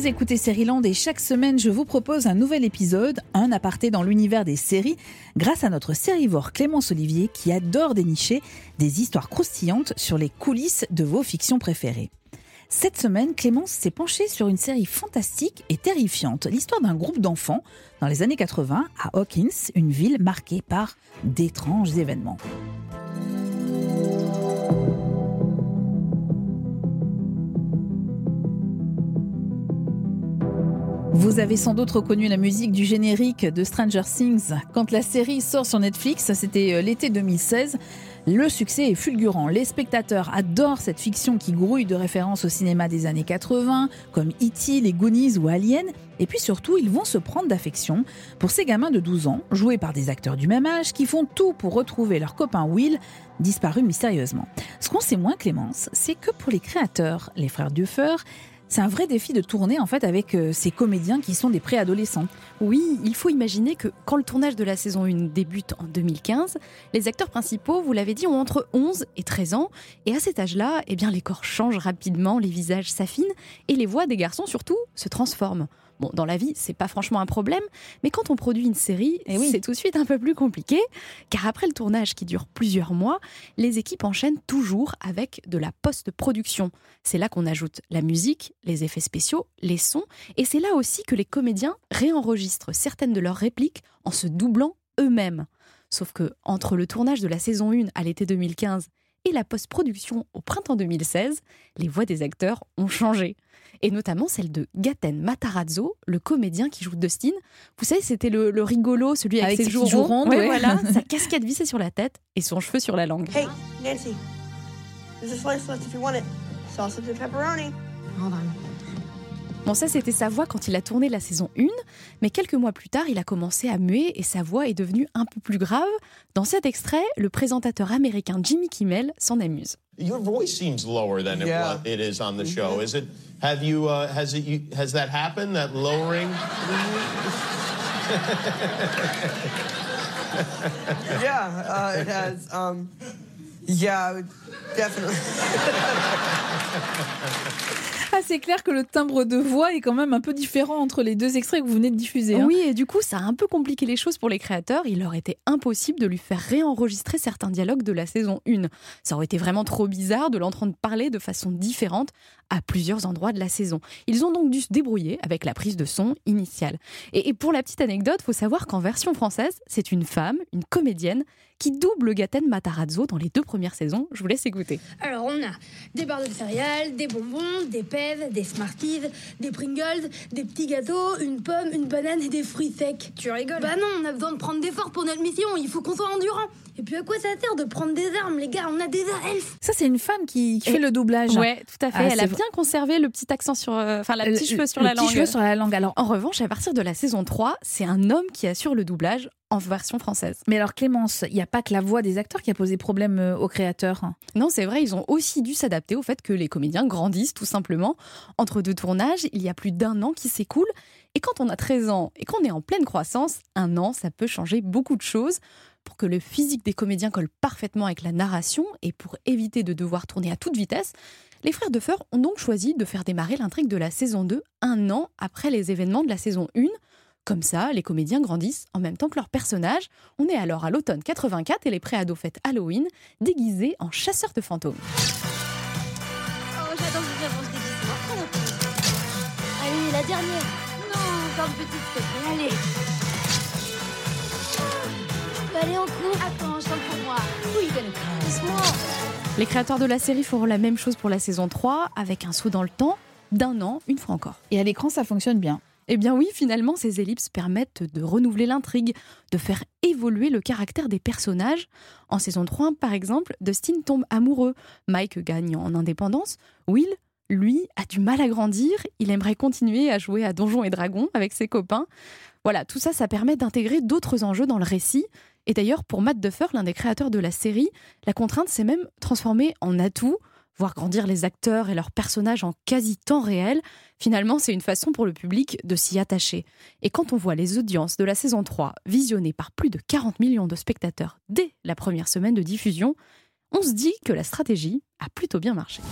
Vous écoutez Land et chaque semaine je vous propose un nouvel épisode, un aparté dans l'univers des séries, grâce à notre sérivore Clémence Olivier qui adore dénicher des histoires croustillantes sur les coulisses de vos fictions préférées. Cette semaine, Clémence s'est penchée sur une série fantastique et terrifiante, l'histoire d'un groupe d'enfants dans les années 80 à Hawkins, une ville marquée par d'étranges événements. Vous avez sans doute reconnu la musique du générique de Stranger Things. Quand la série sort sur Netflix, c'était euh, l'été 2016, le succès est fulgurant. Les spectateurs adorent cette fiction qui grouille de références au cinéma des années 80, comme E.T., les Goonies ou Alien. Et puis surtout, ils vont se prendre d'affection pour ces gamins de 12 ans, joués par des acteurs du même âge, qui font tout pour retrouver leur copain Will, disparu mystérieusement. Ce qu'on sait moins, Clémence, c'est que pour les créateurs, les frères Duffer, c'est un vrai défi de tourner en fait avec euh, ces comédiens qui sont des préadolescents. Oui, il faut imaginer que quand le tournage de la saison 1 débute en 2015, les acteurs principaux, vous l'avez dit, ont entre 11 et 13 ans. Et à cet âge-là, eh bien, les corps changent rapidement, les visages s'affinent et les voix des garçons surtout se transforment. Bon, dans la vie, c'est pas franchement un problème, mais quand on produit une série, eh c'est tout de suite un peu plus compliqué, car après le tournage qui dure plusieurs mois, les équipes enchaînent toujours avec de la post-production. C'est là qu'on ajoute la musique, les effets spéciaux, les sons, et c'est là aussi que les comédiens réenregistrent certaines de leurs répliques en se doublant eux-mêmes. Sauf que entre le tournage de la saison 1 à l'été 2015 et la post-production au printemps 2016, les voix des acteurs ont changé. Et notamment celle de Gaten Matarazzo, le comédien qui joue Dustin. Vous savez, c'était le, rigolo, celui avec, ses, joues rondes. voilà, sa casquette vissée sur la tête et son cheveu sur la langue. Hey, Nancy, there's a slice left if you want it. Sausage and pepperoni. Hold on. Bon, ça, c'était sa voix quand il a tourné la saison 1, mais quelques mois plus tard, il a commencé à muer et sa voix est devenue un peu plus grave. Dans cet extrait, le présentateur américain Jimmy Kimmel s'en amuse. Your voice seems lower than yeah. it is on the show. Is it? Have you? Uh, has it? Has that happened? That lowering? yeah, uh, it has. Um, yeah, definitely. Ah, c'est clair que le timbre de voix est quand même un peu différent entre les deux extraits que vous venez de diffuser. Hein. Oui, et du coup, ça a un peu compliqué les choses pour les créateurs. Il leur était impossible de lui faire réenregistrer certains dialogues de la saison 1. Ça aurait été vraiment trop bizarre de l'entendre parler de façon différente à plusieurs endroits de la saison. Ils ont donc dû se débrouiller avec la prise de son initiale. Et, pour la petite anecdote, faut savoir qu'en version française, c'est une femme, une comédienne, qui double Gaten Matarazzo dans les deux premières saisons. Je vous laisse écouter. Alors, on a des barres de céréales, des bonbons, des des Smarties, des Pringles, des petits gâteaux, une pomme, une banane et des fruits secs. Tu rigoles Bah non, on a besoin de prendre des forces pour notre mission. Il faut qu'on soit endurant. Et puis à quoi ça sert de prendre des armes, les gars On a des elfes. Ça, c'est une femme qui, fait le doublage. Ouais, tout à fait. Ah, Elle a bien conservé le petit accent sur, euh, enfin, la petite cheveux sur la langue. Petit cheveu sur la langue. Alors, en revanche, à partir de la saison 3, c'est un homme qui assure le doublage en version française. Mais alors Clémence, il n'y a pas que la voix des acteurs qui a posé problème euh, aux créateurs. Non, c'est vrai, ils ont aussi dû s'adapter au fait que les comédiens grandissent tout simplement. Entre deux tournages, il y a plus d'un an qui s'écoule. Et quand on a 13 ans et qu'on est en pleine croissance, un an, ça peut changer beaucoup de choses. Pour que le physique des comédiens colle parfaitement avec la narration et pour éviter de devoir tourner à toute vitesse, les frères Duffer ont donc choisi de faire démarrer l'intrigue de la saison 2 un an après les événements de la saison 1 comme ça, les comédiens grandissent en même temps que leurs personnages. On est alors à l'automne 84 et les préados fêtent Halloween, déguisés en chasseurs de fantômes. Oh, j'adore vraiment ce déguisement. Allez, la dernière. Non, encore une petite, s'il. Allez. Oh, allez, en cours. Attends, chante pour moi. Oui, doucement. Les créateurs de la série feront la même chose pour la saison 3, avec un saut dans le temps d'un an, une fois encore. Et à l'écran, ça fonctionne bien. Eh bien oui, finalement, ces ellipses permettent de renouveler l'intrigue, de faire évoluer le caractère des personnages. En saison 3, par exemple, Dustin tombe amoureux, Mike gagne en indépendance, Will, lui, a du mal à grandir, il aimerait continuer à jouer à Donjons et Dragons avec ses copains. Voilà, tout ça, ça permet d'intégrer d'autres enjeux dans le récit. Et d'ailleurs, pour Matt Duffer, l'un des créateurs de la série, la contrainte s'est même transformée en atout voir grandir les acteurs et leurs personnages en quasi temps réel, finalement c'est une façon pour le public de s'y attacher. Et quand on voit les audiences de la saison 3 visionnées par plus de 40 millions de spectateurs dès la première semaine de diffusion, on se dit que la stratégie a plutôt bien marché.